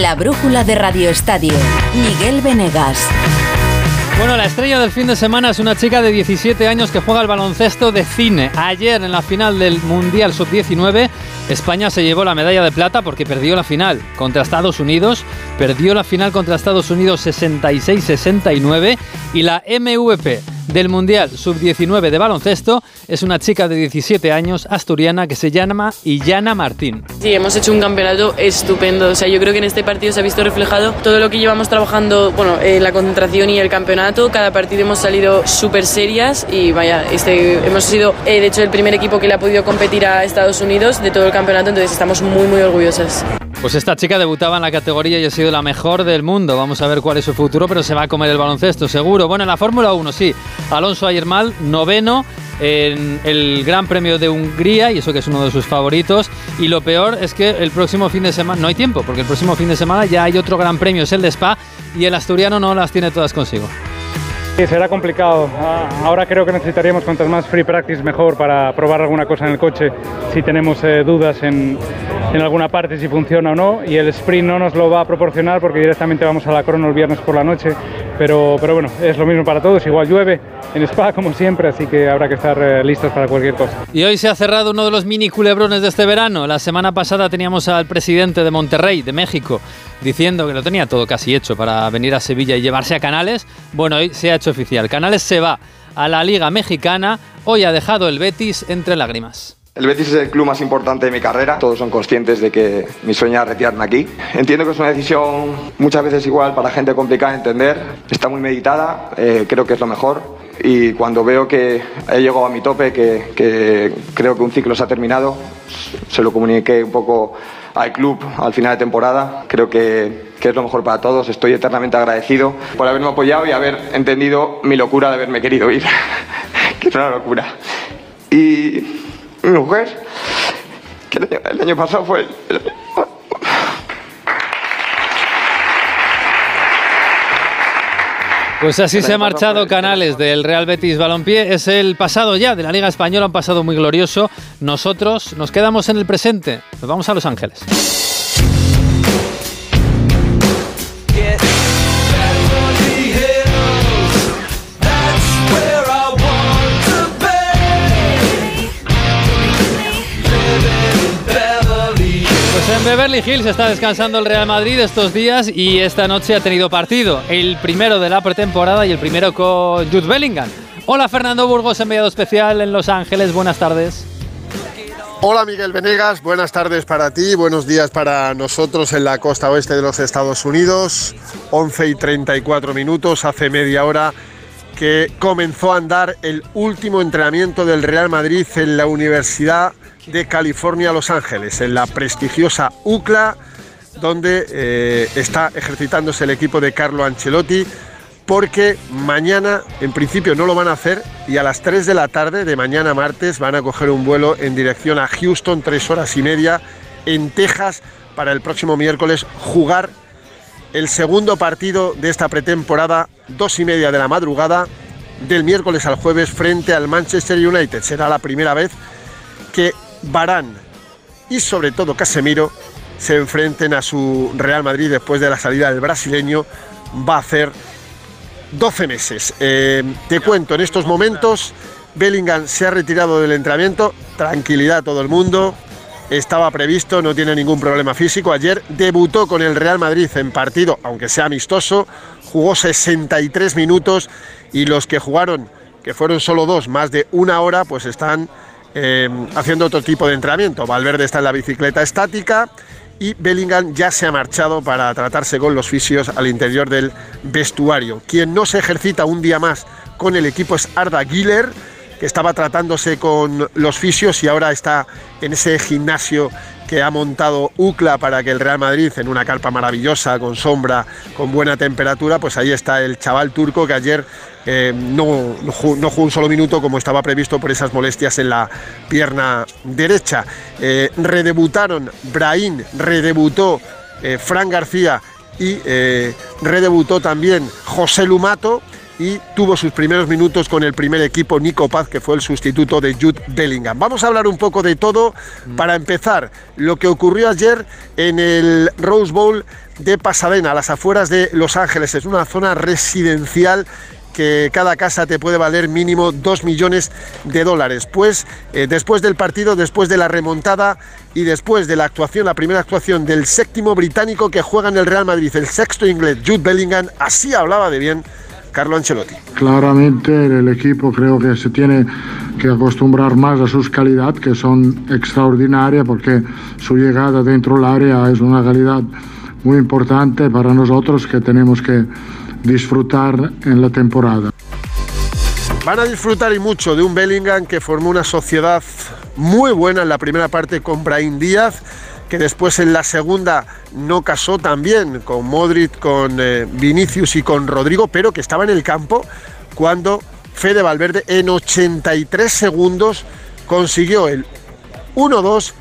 La brújula de Radio Estadio. Miguel Venegas. Bueno, la estrella del fin de semana es una chica de 17 años que juega al baloncesto de cine. Ayer en la final del Mundial Sub-19, España se llevó la medalla de plata porque perdió la final contra Estados Unidos, perdió la final contra Estados Unidos 66-69 y la MVP del Mundial Sub-19 de baloncesto es una chica de 17 años asturiana que se llama Illana Martín. Sí, hemos hecho un campeonato estupendo. O sea, yo creo que en este partido se ha visto reflejado todo lo que llevamos trabajando, bueno, en la concentración y el campeonato. Cada partido hemos salido súper serias y vaya, este, hemos sido, eh, de hecho, el primer equipo que le ha podido competir a Estados Unidos de todo el campeonato, entonces estamos muy, muy orgullosas. Pues esta chica debutaba en la categoría y ha sido la mejor del mundo. Vamos a ver cuál es su futuro, pero se va a comer el baloncesto, seguro. Bueno, en la Fórmula 1, sí. Alonso Ayermal, noveno en el Gran Premio de Hungría, y eso que es uno de sus favoritos. Y lo peor es que el próximo fin de semana, no hay tiempo, porque el próximo fin de semana ya hay otro Gran Premio, es el de Spa, y el asturiano no las tiene todas consigo. Sí, será complicado. Ah, Ahora creo que necesitaríamos cuantas más free practice mejor para probar alguna cosa en el coche si tenemos eh, dudas en, en alguna parte si funciona o no y el sprint no nos lo va a proporcionar porque directamente vamos a la crono el viernes por la noche pero, pero bueno, es lo mismo para todos, igual llueve en Spa como siempre así que habrá que estar eh, listos para cualquier cosa. Y hoy se ha cerrado uno de los mini culebrones de este verano. La semana pasada teníamos al presidente de Monterrey, de México, diciendo que lo tenía todo casi hecho para venir a Sevilla y llevarse a Canales. Bueno, hoy se ha hecho oficial. Canales se va a la Liga Mexicana. Hoy ha dejado el Betis entre lágrimas. El Betis es el club más importante de mi carrera. Todos son conscientes de que mi sueño es retirarme aquí. Entiendo que es una decisión muchas veces igual para gente complicada de entender. Está muy meditada, eh, creo que es lo mejor. Y cuando veo que he llegado a mi tope, que, que creo que un ciclo se ha terminado, se lo comuniqué un poco al club al final de temporada. Creo que, que es lo mejor para todos. Estoy eternamente agradecido por haberme apoyado y haber entendido mi locura de haberme querido ir. que es una locura. Y mi mujer, el año, pasado fue Pues así se ha marchado Canales del Real Betis Balompié. Es el pasado ya de la Liga Española, un pasado muy glorioso. Nosotros nos quedamos en el presente. Nos vamos a Los Ángeles. En Beverly Hills está descansando el Real Madrid estos días y esta noche ha tenido partido. El primero de la pretemporada y el primero con Jude Bellingham. Hola Fernando Burgos, enviado especial en Los Ángeles. Buenas tardes. Hola Miguel Venegas, buenas tardes para ti, buenos días para nosotros en la costa oeste de los Estados Unidos. 11 y 34 minutos, hace media hora que comenzó a andar el último entrenamiento del Real Madrid en la Universidad de California, Los Ángeles, en la prestigiosa UCLA, donde eh, está ejercitándose el equipo de Carlo Ancelotti, porque mañana en principio no lo van a hacer y a las 3 de la tarde de mañana martes van a coger un vuelo en dirección a Houston, tres horas y media, en Texas, para el próximo miércoles jugar el segundo partido de esta pretemporada, dos y media de la madrugada, del miércoles al jueves frente al Manchester United. Será la primera vez que Barán y sobre todo Casemiro se enfrenten a su Real Madrid después de la salida del brasileño. Va a hacer 12 meses. Eh, te cuento, en estos momentos Bellingham se ha retirado del entrenamiento. Tranquilidad a todo el mundo. Estaba previsto, no tiene ningún problema físico. Ayer debutó con el Real Madrid en partido, aunque sea amistoso. Jugó 63 minutos y los que jugaron, que fueron solo dos, más de una hora, pues están eh, haciendo otro tipo de entrenamiento. Valverde está en la bicicleta estática y Bellingham ya se ha marchado para tratarse con los fisios al interior del vestuario. Quien no se ejercita un día más con el equipo es Arda Güler, que estaba tratándose con los fisios y ahora está en ese gimnasio que ha montado UCLA para que el Real Madrid, en una carpa maravillosa, con sombra, con buena temperatura, pues ahí está el chaval turco que ayer eh, no, no jugó, un solo minuto como estaba previsto por esas molestias en la pierna derecha. Eh, redebutaron Brahim, redebutó eh, Fran García y eh, redebutó también José Lumato y tuvo sus primeros minutos con el primer equipo Nico Paz, que fue el sustituto de Jude Bellingham. Vamos a hablar un poco de todo. Para empezar, lo que ocurrió ayer en el Rose Bowl de Pasadena, a las afueras de Los Ángeles. Es una zona residencial que cada casa te puede valer mínimo 2 millones de dólares. Pues eh, después del partido, después de la remontada y después de la actuación, la primera actuación del séptimo británico que juega en el Real Madrid, el sexto inglés Jude Bellingham, así hablaba de bien Carlo Ancelotti. Claramente el equipo creo que se tiene que acostumbrar más a sus calidades, que son extraordinarias, porque su llegada dentro del área es una calidad muy importante para nosotros que tenemos que disfrutar en la temporada. Van a disfrutar y mucho de un Bellingham que formó una sociedad muy buena en la primera parte con Brahim Díaz, que después en la segunda no casó tan bien con Modric, con eh, Vinicius y con Rodrigo, pero que estaba en el campo cuando Fede Valverde en 83 segundos consiguió el 1-2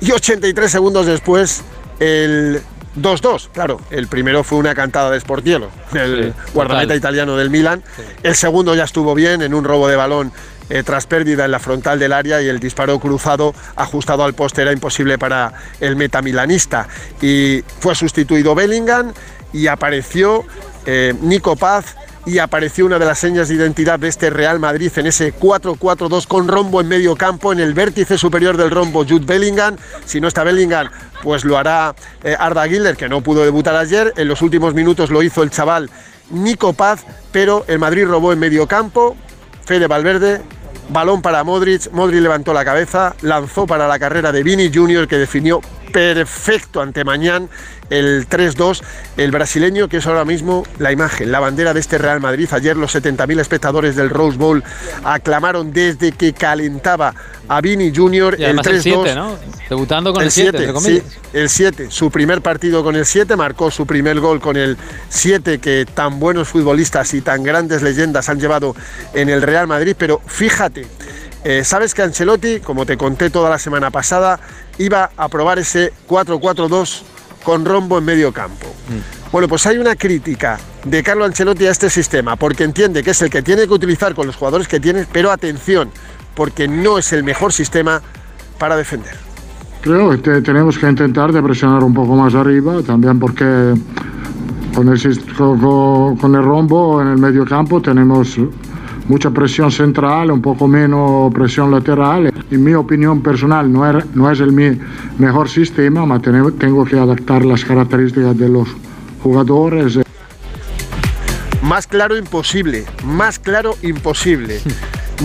y 83 segundos después el 2-2, claro, el primero fue una cantada de Sportielo, el guardameta italiano del Milan. El segundo ya estuvo bien en un robo de balón eh, tras pérdida en la frontal del área y el disparo cruzado ajustado al poste era imposible para el metamilanista. Y fue sustituido Bellingham y apareció eh, Nico Paz y apareció una de las señas de identidad de este Real Madrid en ese 4-4-2 con rombo en medio campo, en el vértice superior del rombo Jude Bellingham. Si no está Bellingham, pues lo hará eh, Arda Gilder, que no pudo debutar ayer. En los últimos minutos lo hizo el chaval Nico Paz, pero el Madrid robó en medio campo. Fede Valverde, balón para Modric, Modric levantó la cabeza, lanzó para la carrera de Vini Junior que definió perfecto ante Mañán el 3-2. El brasileño, que es ahora mismo la imagen, la bandera de este Real Madrid. Ayer los 70.000 espectadores del Rose Bowl aclamaron desde que calentaba a Vini Junior el 3-2. ¿no? Debutando con el 7, sí, el 7. Su primer partido con el 7, marcó su primer gol con el 7 que tan buenos futbolistas y tan grandes leyendas han llevado en el Real Madrid. Pero fíjate, eh, sabes que Ancelotti, como te conté toda la semana pasada, iba a probar ese 4-4-2 con rombo en medio campo. Mm. Bueno, pues hay una crítica de Carlo Ancelotti a este sistema, porque entiende que es el que tiene que utilizar con los jugadores que tiene, pero atención, porque no es el mejor sistema para defender. Creo que tenemos que intentar de presionar un poco más arriba, también porque con el, con el rombo en el medio campo tenemos mucha presión central, un poco menos presión lateral. En mi opinión personal no no es el mi mejor sistema, pero tengo que adaptar las características de los jugadores. Más claro imposible, más claro imposible.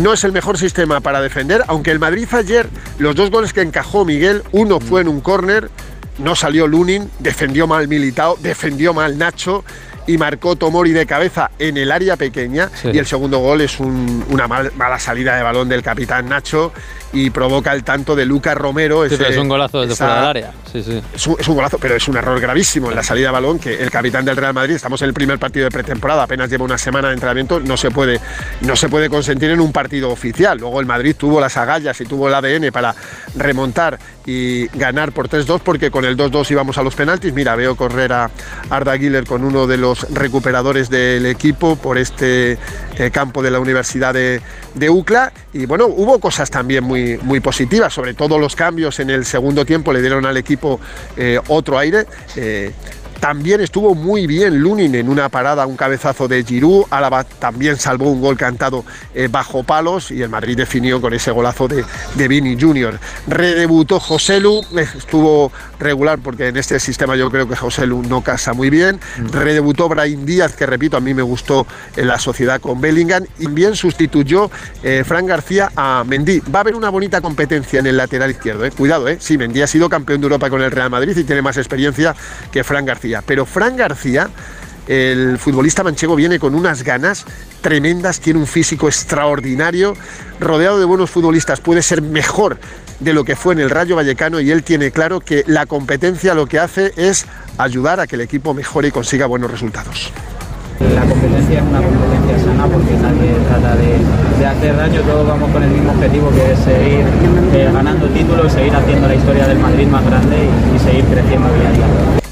No es el mejor sistema para defender, aunque el Madrid ayer, los dos goles que encajó Miguel, uno fue en un córner, no salió Lunin, defendió mal Militao, defendió mal Nacho y marcó Tomori de cabeza en el área pequeña. Y el segundo gol es una mala salida de balón del capitán Nacho y provoca el tanto de Lucas Romero. es un golazo desde fuera del área. Es, un, golazo, pero es un error gravísimo en la salida de balón que el capitán del Real Madrid, estamos en el primer partido de pretemporada, apenas lleva una semana de entrenamiento, no se puede, no se puede consentir en un partido oficial. Luego el Madrid tuvo las agallas y tuvo el ADN para remontar y ganar por 3-2 porque con el 2-2 íbamos a los penaltis. Mira, veo correr a Arda Güler con uno de los recuperadores del equipo por este eh, campo de la Universidad de, de UCLA y bueno, hubo cosas también muy muy, positivas, sobre todo los cambios en el segundo tiempo le dieron al equipo eh, otro aire. Eh, también estuvo muy bien Lunin en una parada, un cabezazo de Giroud. Álava también salvó un gol cantado eh, bajo palos y el Madrid definió con ese golazo de, de Vini Junior. Redebutó Joselu, estuvo regular porque en este sistema yo creo que Joselu no casa muy bien. Mm. Redebutó Brahim Díaz, que repito, a mí me gustó en la sociedad con Bellingham. Y bien sustituyó eh, Fran García a Mendy. Va a haber una bonita competencia en el lateral izquierdo. Eh. Cuidado, eh. sí, Mendy ha sido campeón de Europa con el Real Madrid y tiene más experiencia que Fran García. Pero Fran García, el futbolista manchego, viene con unas ganas tremendas, tiene un físico extraordinario, rodeado de buenos futbolistas, puede ser mejor de lo que fue en el Rayo Vallecano y él tiene claro que la competencia lo que hace es ayudar a que el equipo mejore y consiga buenos resultados. La competencia es una competencia sana porque nadie trata de, hacer daño, todos vamos con el mismo objetivo que es seguir eh, ganando títulos, seguir haciendo la historia del Madrid más grande y, y seguir creciendo día a día.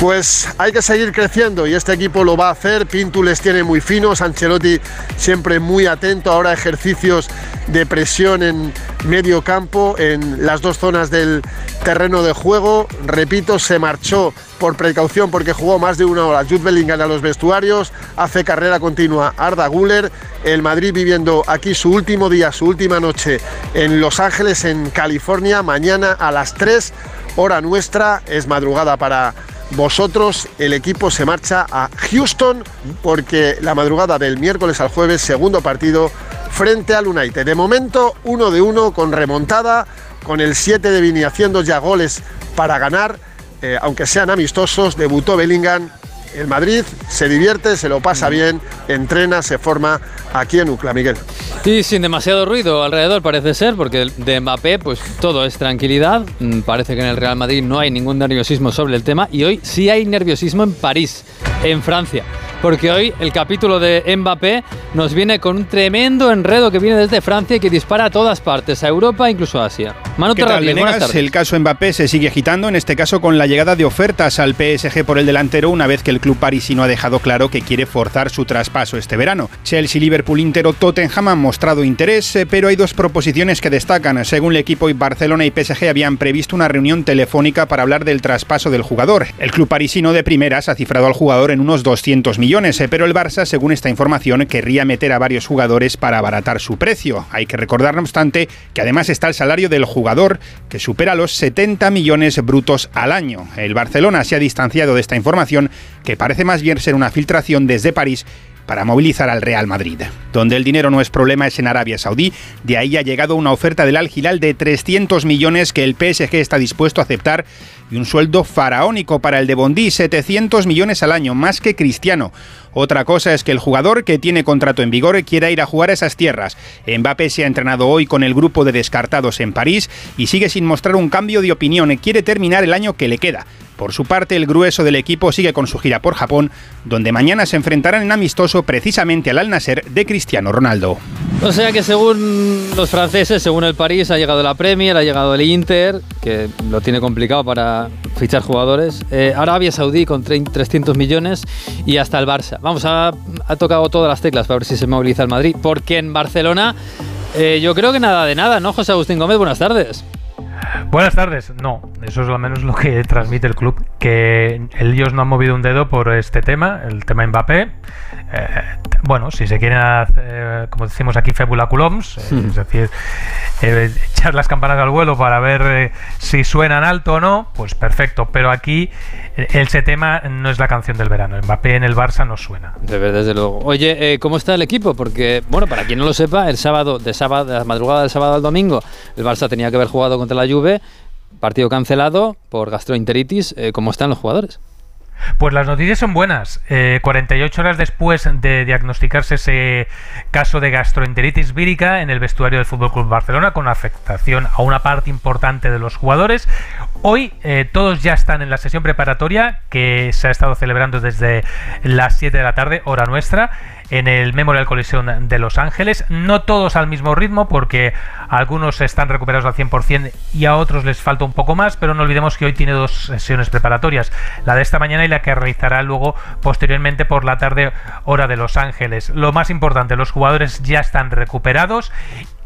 Pues hay que seguir creciendo y este equipo lo va a hacer. Pintu les tiene muy finos, Ancelotti siempre muy atento. Ahora ejercicios de presión en medio campo, en las dos zonas del terreno de juego. Repito, se marchó por precaución porque jugó más de una hora Jude Bellingham a los vestuarios. Hace carrera continua Arda Guller. El Madrid viviendo aquí su último día, su última noche en Los Ángeles, en California. Mañana a las 3, hora nuestra. Es madrugada para vosotros, el equipo se marcha a Houston porque la madrugada del miércoles al jueves, segundo partido frente al United. De momento, uno de uno con remontada, con el 7 de Vini haciendo ya goles para ganar, eh, aunque sean amistosos, debutó Bellingham el Madrid se divierte, se lo pasa bien, entrena, se forma aquí en UCLA, Miguel. Y sin demasiado ruido alrededor parece ser, porque de Mbappé pues todo es tranquilidad. Mm, parece que en el Real Madrid no hay ningún nerviosismo sobre el tema y hoy sí hay nerviosismo en París, en Francia porque hoy el capítulo de Mbappé nos viene con un tremendo enredo que viene desde Francia y que dispara a todas partes, a Europa, incluso a Asia. Manu ¿Qué tal, El caso Mbappé se sigue agitando, en este caso con la llegada de ofertas al PSG por el delantero, una vez que el club parisino ha dejado claro que quiere forzar su traspaso este verano. Chelsea, Liverpool, Inter o Tottenham han mostrado interés, eh, pero hay dos proposiciones que destacan. Según el equipo, Barcelona y PSG habían previsto una reunión telefónica para hablar del traspaso del jugador. El club parisino de primeras ha cifrado al jugador en unos 200 millones eh, pero el Barça, según esta información, querría meter a varios jugadores para abaratar su precio. Hay que recordar, no obstante, que además está el salario del jugador, que supera los 70 millones brutos al año. El Barcelona se ha distanciado de esta información, que parece más bien ser una filtración desde París para movilizar al Real Madrid. Donde el dinero no es problema es en Arabia Saudí. De ahí ha llegado una oferta del Al Hilal de 300 millones que el PSG está dispuesto a aceptar y un sueldo faraónico para el de Bondi, 700 millones al año, más que Cristiano. Otra cosa es que el jugador que tiene contrato en vigor quiera ir a jugar a esas tierras. Mbappé se ha entrenado hoy con el grupo de descartados en París y sigue sin mostrar un cambio de opinión. Quiere terminar el año que le queda. Por su parte, el grueso del equipo sigue con su gira por Japón, donde mañana se enfrentarán en amistoso precisamente al Al Nasser de Cristiano Ronaldo. O sea que según los franceses, según el París, ha llegado la Premier, ha llegado el Inter, que lo tiene complicado para fichar jugadores, eh, Arabia Saudí con 300 millones y hasta el Barça. Vamos, ha, ha tocado todas las teclas para ver si se moviliza el Madrid, porque en Barcelona eh, yo creo que nada de nada, ¿no, José Agustín Gómez? Buenas tardes. Buenas tardes. No, eso es al menos lo que transmite el club, que ellos no han movido un dedo por este tema, el tema Mbappé. Eh, bueno, si se quieren, hacer, como decimos aquí, febulaculoms, eh, es decir, eh, echar las campanas al vuelo para ver si suenan alto o no, pues perfecto. Pero aquí ese tema no es la canción del verano. Mbappé en el Barça no suena. De ver, desde luego. Oye, ¿cómo está el equipo? Porque, bueno, para quien no lo sepa, el sábado, de sábado, de la madrugada del sábado al domingo, el Barça tenía que haber jugado contra la Juve, partido cancelado por gastroenteritis. ¿Cómo están los jugadores? Pues las noticias son buenas. 48 eh, horas después de diagnosticarse ese caso de gastroenteritis vírica en el vestuario del Fútbol Club Barcelona, con afectación a una parte importante de los jugadores, hoy eh, todos ya están en la sesión preparatoria que se ha estado celebrando desde las 7 de la tarde, hora nuestra en el Memorial Coliseum de Los Ángeles. No todos al mismo ritmo, porque algunos están recuperados al 100% y a otros les falta un poco más, pero no olvidemos que hoy tiene dos sesiones preparatorias, la de esta mañana y la que realizará luego posteriormente por la tarde hora de Los Ángeles. Lo más importante, los jugadores ya están recuperados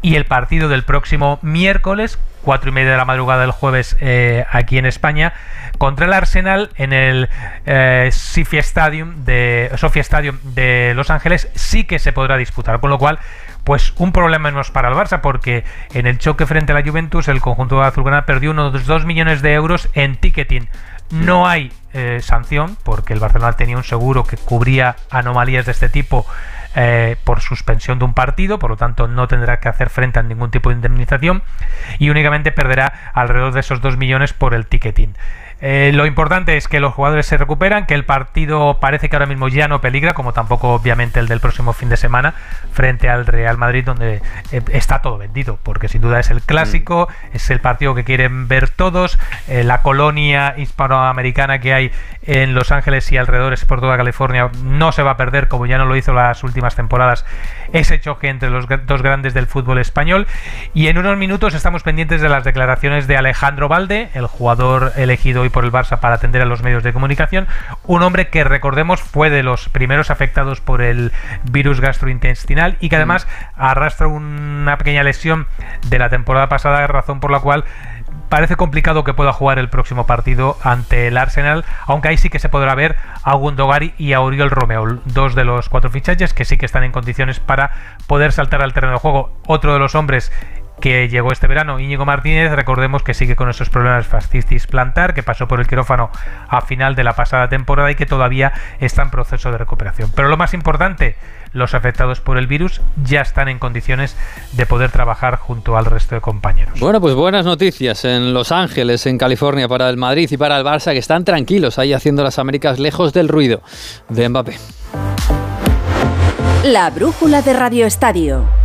y el partido del próximo miércoles, cuatro y media de la madrugada del jueves eh, aquí en España, contra el Arsenal en el eh, Stadium de Sofia Stadium de Los Ángeles sí que se podrá disputar, con lo cual pues un problema menos para el Barça porque en el choque frente a la Juventus el conjunto azulgrana perdió unos 2 millones de euros en ticketing. No hay eh, sanción porque el Barcelona tenía un seguro que cubría anomalías de este tipo eh, por suspensión de un partido, por lo tanto no tendrá que hacer frente a ningún tipo de indemnización y únicamente perderá alrededor de esos 2 millones por el ticketing. Eh, lo importante es que los jugadores se recuperan, que el partido parece que ahora mismo ya no peligra, como tampoco obviamente el del próximo fin de semana, frente al Real Madrid, donde eh, está todo vendido, porque sin duda es el clásico, mm. es el partido que quieren ver todos, eh, la colonia hispanoamericana que hay en Los Ángeles y alrededores por toda California no se va a perder, como ya no lo hizo las últimas temporadas, ese choque entre los dos grandes del fútbol español. Y en unos minutos estamos pendientes de las declaraciones de Alejandro Valde, el jugador elegido hoy por el Barça para atender a los medios de comunicación. Un hombre que recordemos fue de los primeros afectados por el virus gastrointestinal y que además arrastra una pequeña lesión de la temporada pasada, razón por la cual parece complicado que pueda jugar el próximo partido ante el Arsenal, aunque ahí sí que se podrá ver a Gundogari y a Oriol Romeo, dos de los cuatro fichajes que sí que están en condiciones para poder saltar al terreno de juego. Otro de los hombres que llegó este verano. Íñigo Martínez, recordemos que sigue con esos problemas fascistis plantar, que pasó por el quirófano a final de la pasada temporada y que todavía está en proceso de recuperación. Pero lo más importante, los afectados por el virus ya están en condiciones de poder trabajar junto al resto de compañeros. Bueno, pues buenas noticias en Los Ángeles, en California, para el Madrid y para el Barça, que están tranquilos ahí haciendo las Américas lejos del ruido de Mbappé. La brújula de Radio Estadio.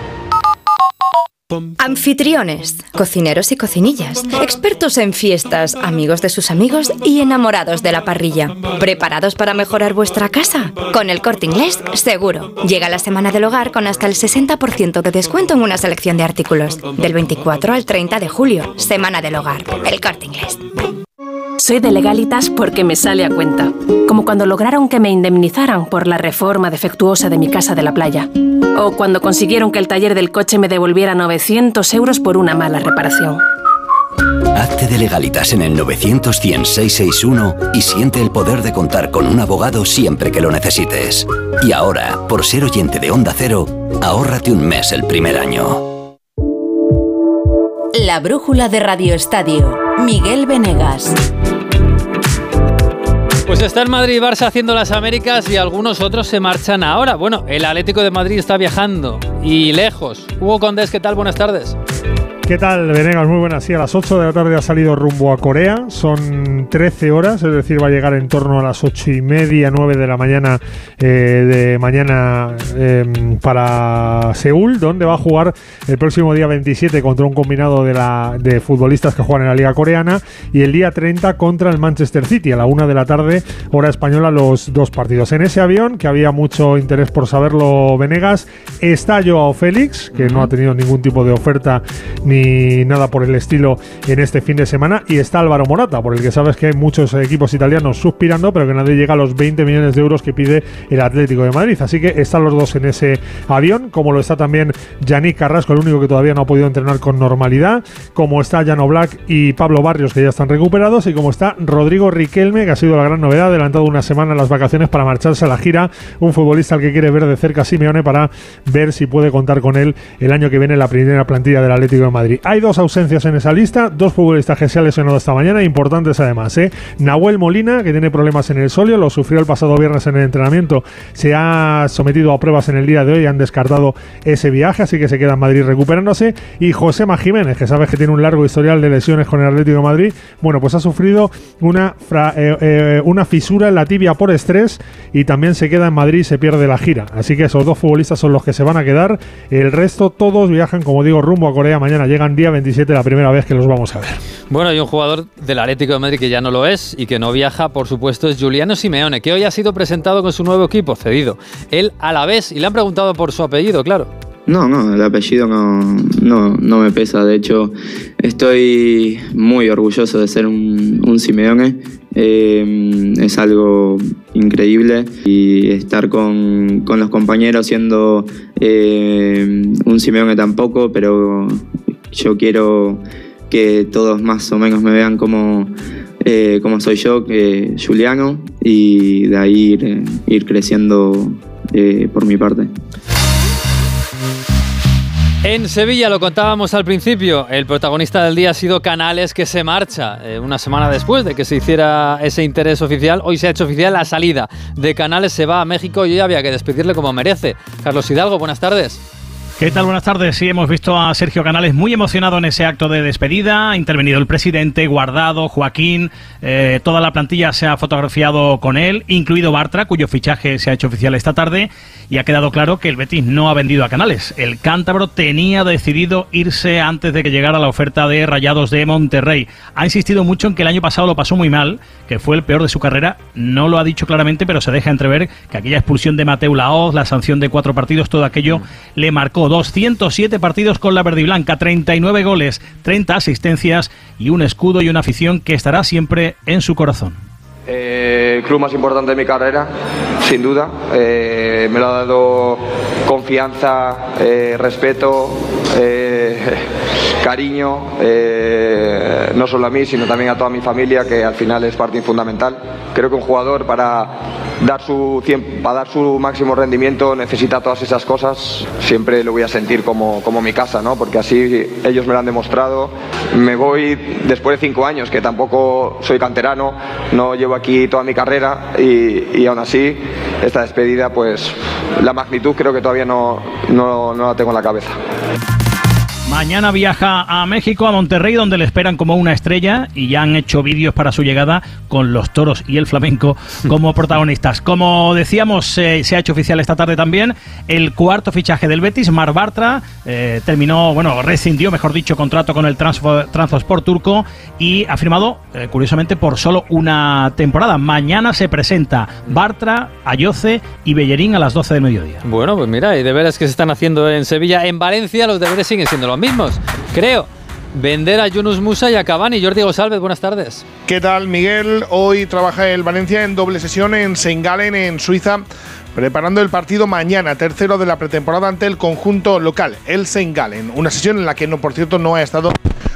Anfitriones, cocineros y cocinillas, expertos en fiestas, amigos de sus amigos y enamorados de la parrilla. ¿Preparados para mejorar vuestra casa? Con el corte inglés, seguro. Llega la semana del hogar con hasta el 60% de descuento en una selección de artículos. Del 24 al 30 de julio, semana del hogar. El corte inglés. Soy de legalitas porque me sale a cuenta. Como cuando lograron que me indemnizaran por la reforma defectuosa de mi casa de la playa. O cuando consiguieron que el taller del coche me devolviera 900 euros por una mala reparación. Hazte de legalitas en el 900 y siente el poder de contar con un abogado siempre que lo necesites. Y ahora, por ser oyente de Onda Cero, ahórrate un mes el primer año. La brújula de Radio Estadio. Miguel Venegas. Pues está el Madrid Barça haciendo las Américas y algunos otros se marchan ahora. Bueno, el Atlético de Madrid está viajando y lejos. Hugo Condés, ¿qué tal? Buenas tardes. ¿Qué tal, Venegas? Muy buenas. Sí, a las 8 de la tarde ha salido rumbo a Corea. Son 13 horas, es decir, va a llegar en torno a las 8 y media, 9 de la mañana eh, de mañana em, para Seúl, donde va a jugar el próximo día 27 contra un combinado de, futbolistas que juegan en la Liga Coreana y el día 30 contra el Manchester City. A la 1 de la tarde, hora española, los dos partidos. En ese avión, que había mucho interés por saberlo, Venegas, está Joao Félix, que no ha tenido ningún tipo de oferta ni nada por el estilo en este fin de semana. Y está Álvaro Morata, por el que sabes que hay muchos equipos italianos suspirando, pero que nadie llega a los 20 millones de euros que pide el Atlético de Madrid. Así que están los dos en ese avión, como lo está también Yannick Carrasco, el único que todavía no ha podido entrenar con normalidad, como está Jano Black y Pablo Barrios, que ya están recuperados, y como está Rodrigo Riquelme, que ha sido la gran novedad, adelantado una semana en las vacaciones para marcharse a la gira, un futbolista al que quiere ver de cerca Simeone para ver si puede contar con él el año que viene en la primera plantilla del Atlético de Madrid. Hay dos ausencias en esa lista, dos futbolistas que se han lesionado esta mañana, importantes además. ¿eh? Nahuel Molina, que tiene problemas en el solio, lo sufrió el pasado viernes en el entrenamiento, se ha sometido a pruebas en el día de hoy, han descartado ese viaje, así que se queda en Madrid recuperándose. Y José Jiménez, que sabes que tiene un largo historial de lesiones con el Atlético Madrid, bueno, pues ha sufrido una, eh, eh, una fisura en la tibia por estrés y también se queda en Madrid y se pierde la gira. Así que esos dos futbolistas son los que se van a quedar. El resto, todos viajan, como digo, rumbo a Corea mañana. Llega día 27 la primera vez que los vamos a ver. Bueno, hay un jugador del Atlético de Madrid que ya no lo es y que no viaja, por supuesto, es Juliano Simeone, que hoy ha sido presentado con su nuevo equipo, cedido. Él a la vez, y le han preguntado por su apellido, claro. No, no, el apellido no, no, me pesa. De hecho, estoy muy orgulloso de ser un, Simeone. Eh, es algo increíble y estar con, los compañeros siendo eh, un Simeone tampoco, pero yo quiero que todos más o menos me vean como, eh, soy yo, que Juliano, y de ahí ir, ir creciendo eh, por mi parte. En Sevilla, lo contábamos al principio, el protagonista del día ha sido Canales que se marcha eh, una semana después de que se hiciera ese interés oficial. Hoy se ha hecho oficial la salida de Canales, se va a México y hoy había que despedirle como merece. Carlos Hidalgo, buenas tardes. ¿Qué tal? Buenas tardes. Sí, hemos visto a Sergio Canales muy emocionado en ese acto de despedida. Ha intervenido el presidente, Guardado, Joaquín. Eh, toda la plantilla se ha fotografiado con él, incluido Bartra, cuyo fichaje se ha hecho oficial esta tarde. Y ha quedado claro que el Betis no ha vendido a Canales. El cántabro tenía decidido irse antes de que llegara la oferta de Rayados de Monterrey. Ha insistido mucho en que el año pasado lo pasó muy mal, que fue el peor de su carrera. No lo ha dicho claramente, pero se deja entrever que aquella expulsión de Mateu Laoz, la sanción de cuatro partidos, todo aquello le marcó 207 partidos con la verde y blanca, 39 goles, 30 asistencias y un escudo y una afición que estará siempre en su corazón. Eh, el club más importante de mi carrera, sin duda. Eh, me lo ha dado confianza, eh, respeto, cariño, no solo a mí, sino también a toda mi familia, que al final es parte fundamental. Creo que un jugador para dar su, máximo rendimiento necesita todas esas cosas. Siempre lo voy a sentir como, como mi casa, ¿no? porque así ellos me lo han demostrado. Me voy después de cinco años, que tampoco soy canterano, no llevo aquí toda mi carrera y, y aún así esta despedida, pues la magnitud creo que todavía no, no la tengo en la cabeza. Mañana viaja a México, a Monterrey, donde le esperan como una estrella y ya han hecho vídeos para su llegada con los toros y el flamenco como protagonistas. Como decíamos, eh, se ha hecho oficial esta tarde también el cuarto fichaje del Betis, Mar Bartra, eh, terminó, bueno, rescindió, mejor dicho, contrato con el Transport turco y ha firmado, eh, curiosamente, por solo una temporada. Mañana se presenta Bartra, Ayoce y Bellerín a las 12 del mediodía. Bueno, pues mira, y deberes que se están haciendo en Sevilla, en Valencia, los deberes siguen siendo los mismos, creo. Vender a Yunus Musa y a Cavani. Jordi González, buenas tardes. ¿Qué tal, Miguel? Hoy trabaja el Valencia en doble sesión en Sengalen, en Suiza, preparando el partido mañana, tercero de la pretemporada ante el conjunto local, el Sengalen. Una sesión en la que, no, por cierto, no ha estado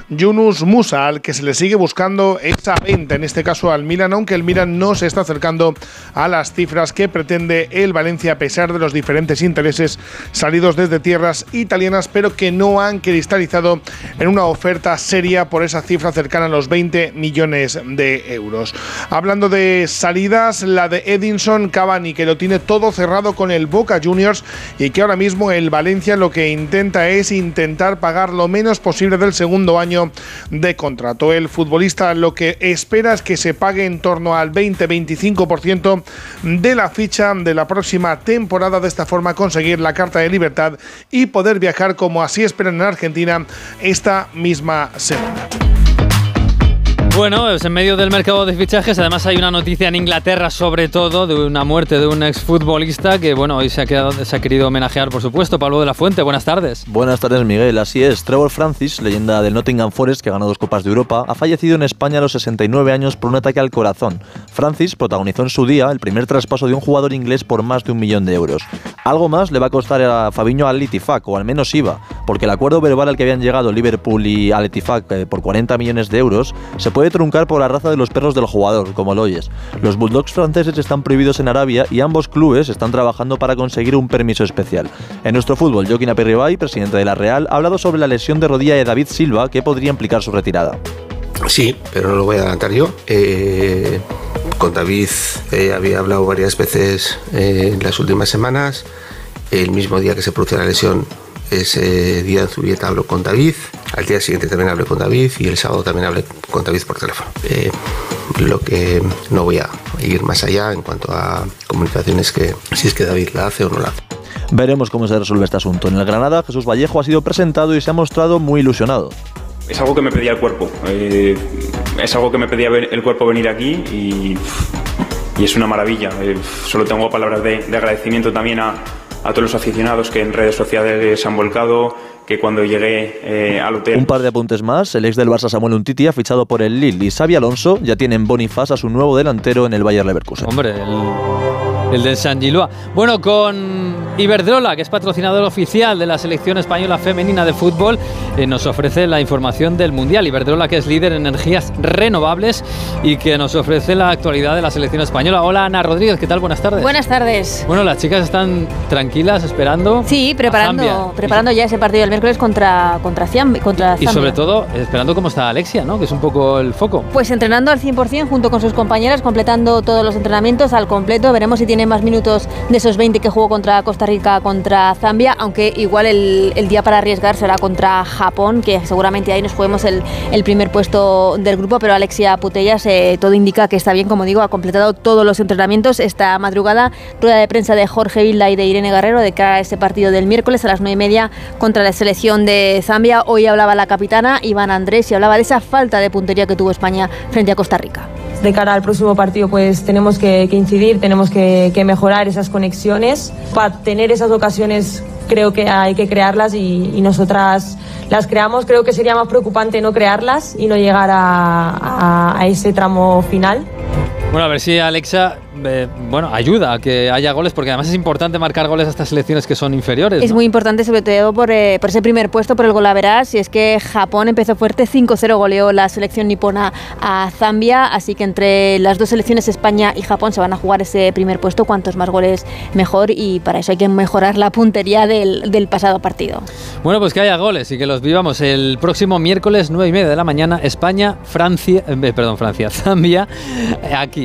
Yunus Musa, al que se le sigue buscando esa venta, en este caso al Milan, aunque el Milan no se está acercando a las cifras que pretende el Valencia a pesar de los diferentes intereses salidos desde tierras italianas, pero que no han cristalizado en una oferta seria por esa cifra cercana a los 20 millones de euros. Hablando de salidas, la de Edinson Cavani, que lo tiene todo cerrado con el Boca Juniors y que ahora mismo el Valencia lo que intenta es intentar pagar lo menos posible del segundo año de contrato. El futbolista lo que espera es que se pague en torno al 20-25% de la ficha de la próxima temporada. De esta forma conseguir la carta de libertad y poder viajar como así esperan en Argentina esta misma semana. Bueno, es en medio del mercado de fichajes. Además, hay una noticia en Inglaterra, sobre todo, de una muerte de un exfutbolista que, bueno, hoy se ha, quedado, se ha querido homenajear, por supuesto. Pablo de la Fuente, buenas tardes. Buenas tardes, Miguel. Así es. Trevor Francis, leyenda del Nottingham Forest, que ganó dos Copas de Europa, ha fallecido en España a los 69 años por un ataque al corazón. Francis protagonizó en su día el primer traspaso de un jugador inglés por más de un millón de euros. Algo más le va a costar a Fabiño al Litifac, o al menos iba, porque el acuerdo verbal al que habían llegado Liverpool y al Litifac eh, por 40 millones de euros se puede truncar por la raza de los perros del jugador, como lo oyes. Los Bulldogs franceses están prohibidos en Arabia y ambos clubes están trabajando para conseguir un permiso especial. En nuestro fútbol, Joaquín Aperribay, presidente de la Real, ha hablado sobre la lesión de rodilla de David Silva que podría implicar su retirada. Sí, pero no lo voy a adelantar yo. Eh, con David eh, había hablado varias veces eh, en las últimas semanas. El mismo día que se produce la lesión ese día en Zubieta hablo con David, al día siguiente también hablé con David y el sábado también hablé con David por teléfono. Eh, lo que no voy a ir más allá en cuanto a comunicaciones que si es que David la hace o no la hace. Veremos cómo se resuelve este asunto. En el Granada, Jesús Vallejo ha sido presentado y se ha mostrado muy ilusionado. Es algo que me pedía el cuerpo. Eh, es algo que me pedía el cuerpo venir aquí y, y es una maravilla. Eh, solo tengo palabras de, de agradecimiento también a, a todos los aficionados que en redes sociales se han volcado, que cuando llegué eh, al hotel... Un par de apuntes más. El ex del Barça Samuel Untiti ha fichado por el Lille y Xavi Alonso ya tienen Bonifaz a su nuevo delantero en el Bayer Leverkusen. Hombre, el, el del San Giloa. Bueno, con Iberdrola, que es patrocinador oficial de la selección española femenina de fútbol, eh, nos ofrece la información del Mundial. Iberdrola, que es líder en energías renovables y que nos ofrece la actualidad de la selección española. Hola, Ana Rodríguez, ¿qué tal? Buenas tardes. Buenas tardes. Bueno, las chicas están tranquilas, esperando. Sí, preparando, preparando ya ese partido del miércoles contra, contra, Ciam, contra Y sobre todo, esperando cómo está Alexia, ¿no? Que es un poco el foco. Pues entrenando al 100% junto con sus compañeras, completando todos los entrenamientos al completo. Veremos si tiene tiene más minutos de esos 20 que jugó contra Costa Rica, contra Zambia, aunque igual el, el día para arriesgar será contra Japón, que seguramente ahí nos juguemos el, el primer puesto del grupo, pero Alexia Putellas eh, todo indica que está bien, como digo, ha completado todos los entrenamientos esta madrugada, rueda de prensa de Jorge Vilda y de Irene Guerrero de cara a ese partido del miércoles a las 9 y media contra la selección de Zambia. Hoy hablaba la capitana Iván Andrés y hablaba de esa falta de puntería que tuvo España frente a Costa Rica de cara al próximo partido pues tenemos que, que incidir, tenemos que, que, mejorar esas conexiones. Para tener esas ocasiones creo que hay que crearlas y, y, nosotras las creamos. Creo que sería más preocupante no crearlas y no llegar a, a, a ese tramo final. Bueno, a ver si Alexa eh, bueno, ayuda a que haya goles, porque además es importante marcar goles a estas selecciones que son inferiores. Es ¿no? muy importante, sobre todo por, eh, por, ese primer puesto, por el golaveras. Y es que Japón empezó fuerte, 5-0 goleó la selección nipona a Zambia. Así que entre las dos selecciones, España y Japón, se van a jugar ese primer puesto. Cuantos más goles, mejor. Y para eso hay que mejorar la puntería del, del pasado partido. Bueno, pues que haya goles y que los vivamos el próximo miércoles, 9 y media de la mañana, España, Francia, eh, perdón, Francia, Zambia, aquí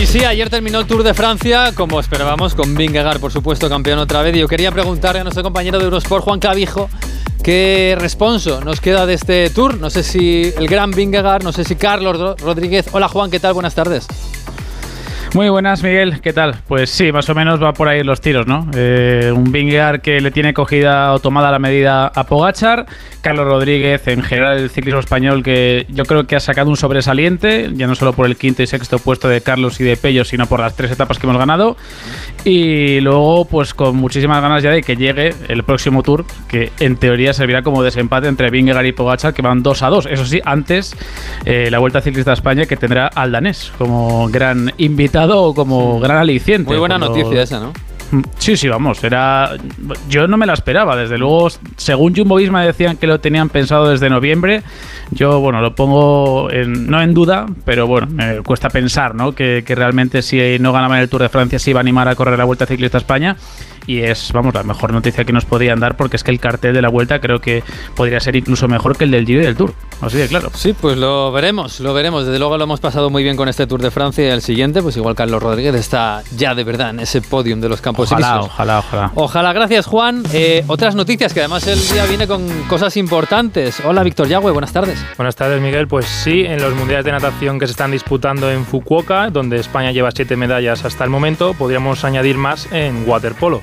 Y sí, ayer terminó el Tour de Francia, como esperábamos, con Vingegaard, por supuesto, campeón otra vez. Y yo quería preguntarle a nuestro compañero de Eurosport, Juan Clavijo, qué responso nos queda de este Tour. No sé si el gran Vingegaard, no sé si Carlos Rodríguez. Hola Juan, ¿qué tal? Buenas tardes. Muy buenas, Miguel. ¿Qué tal? Pues sí, más o menos va por ahí los tiros, ¿no? Eh, un Vingegaard que le tiene cogida o tomada la medida a Pogachar. Carlos Rodríguez, en general el ciclismo español, que yo creo que ha sacado un sobresaliente, ya no solo por el quinto y sexto puesto de Carlos y de Pello, sino por las tres etapas que hemos ganado. Y luego, pues con muchísimas ganas ya de que llegue el próximo Tour, que en teoría servirá como desempate entre Vingegaard y Pogachar, que van 2 a 2. Eso sí, antes eh, la Vuelta Ciclista a España, que tendrá al danés como gran invitado o como gran aliciente. Muy buena cuando... noticia esa, ¿no? Sí, sí, vamos, era yo no me la esperaba, desde luego, según Jumbo Visma decían que lo tenían pensado desde noviembre, yo, bueno, lo pongo en, no en duda, pero bueno, me cuesta pensar, ¿no? Que, que realmente si no ganaban el Tour de Francia se iba a animar a correr la Vuelta Ciclista a España y es, vamos, la mejor noticia que nos podían dar porque es que el cartel de la Vuelta creo que podría ser incluso mejor que el del Giro y del Tour, así de claro. Sí, pues lo veremos, lo veremos, desde luego lo hemos pasado muy bien con este Tour de Francia y el siguiente, pues igual Carlos Rodríguez está ya de verdad en ese podium de los campos ojalá, elíseos. ojalá, ojalá. Ojalá, gracias Juan. Eh, otras noticias que además el día viene con cosas importantes. Hola Víctor Yagüe, buenas tardes. Buenas tardes Miguel, pues sí, en los mundiales de natación que se están disputando en Fukuoka, donde España lleva siete medallas hasta el momento, podríamos añadir más en waterpolo.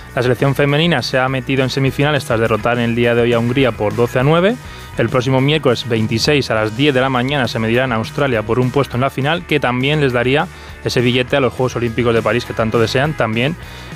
La selección femenina se ha metido en semifinales tras derrotar en el día de hoy a Hungría por 12 a 9. El próximo miércoles 26 a las 10 de la mañana se medirán a Australia por un puesto en la final que también les daría ese billete a los Juegos Olímpicos de París que tanto desean. También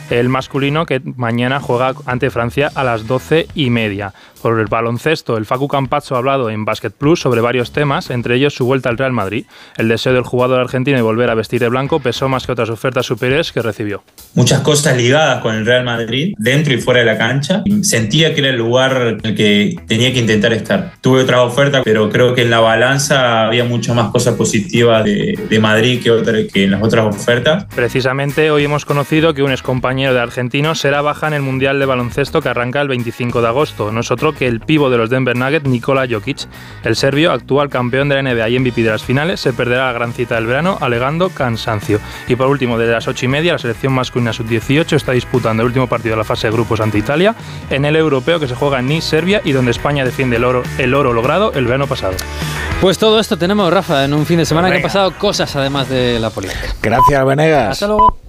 el masculino que mañana juega ante Francia a las 12 y media. Por el baloncesto, el Facu Campazzo ha hablado en Basket Plus sobre varios temas, entre ellos su vuelta al Real Madrid. El deseo del jugador argentino de volver a vestir de blanco pesó más que otras ofertas superiores que recibió. Muchas cosas ligadas con el Real Madrid, dentro y fuera de la cancha. Sentía que era el lugar en el que tenía que intentar estar. Tuve otra oferta, pero creo que en la balanza había mucho más cosas positivas de, de Madrid que, otra, que en las otras ofertas. Precisamente hoy hemos conocido que un excompañero de argentino será baja en el Mundial de Baloncesto que arranca el 25 de agosto. No es otro que el pivo de los Denver Nuggets, Nikola Jokic. El serbio, actual campeón de la NBA y MVP de las finales, se perderá la gran cita del verano alegando cansancio. Y por último, desde las 8 y media, la selección masculina sub-18 está disputando el último partido de la fase de grupos ante Italia en el europeo que se juega en Nice, Serbia, y donde España defiende el oro, el oro logrado el verano pasado. Pues todo esto tenemos, Rafa, en un fin de semana Venga. que han pasado cosas además de la política. Gracias, Venegas. Hasta luego.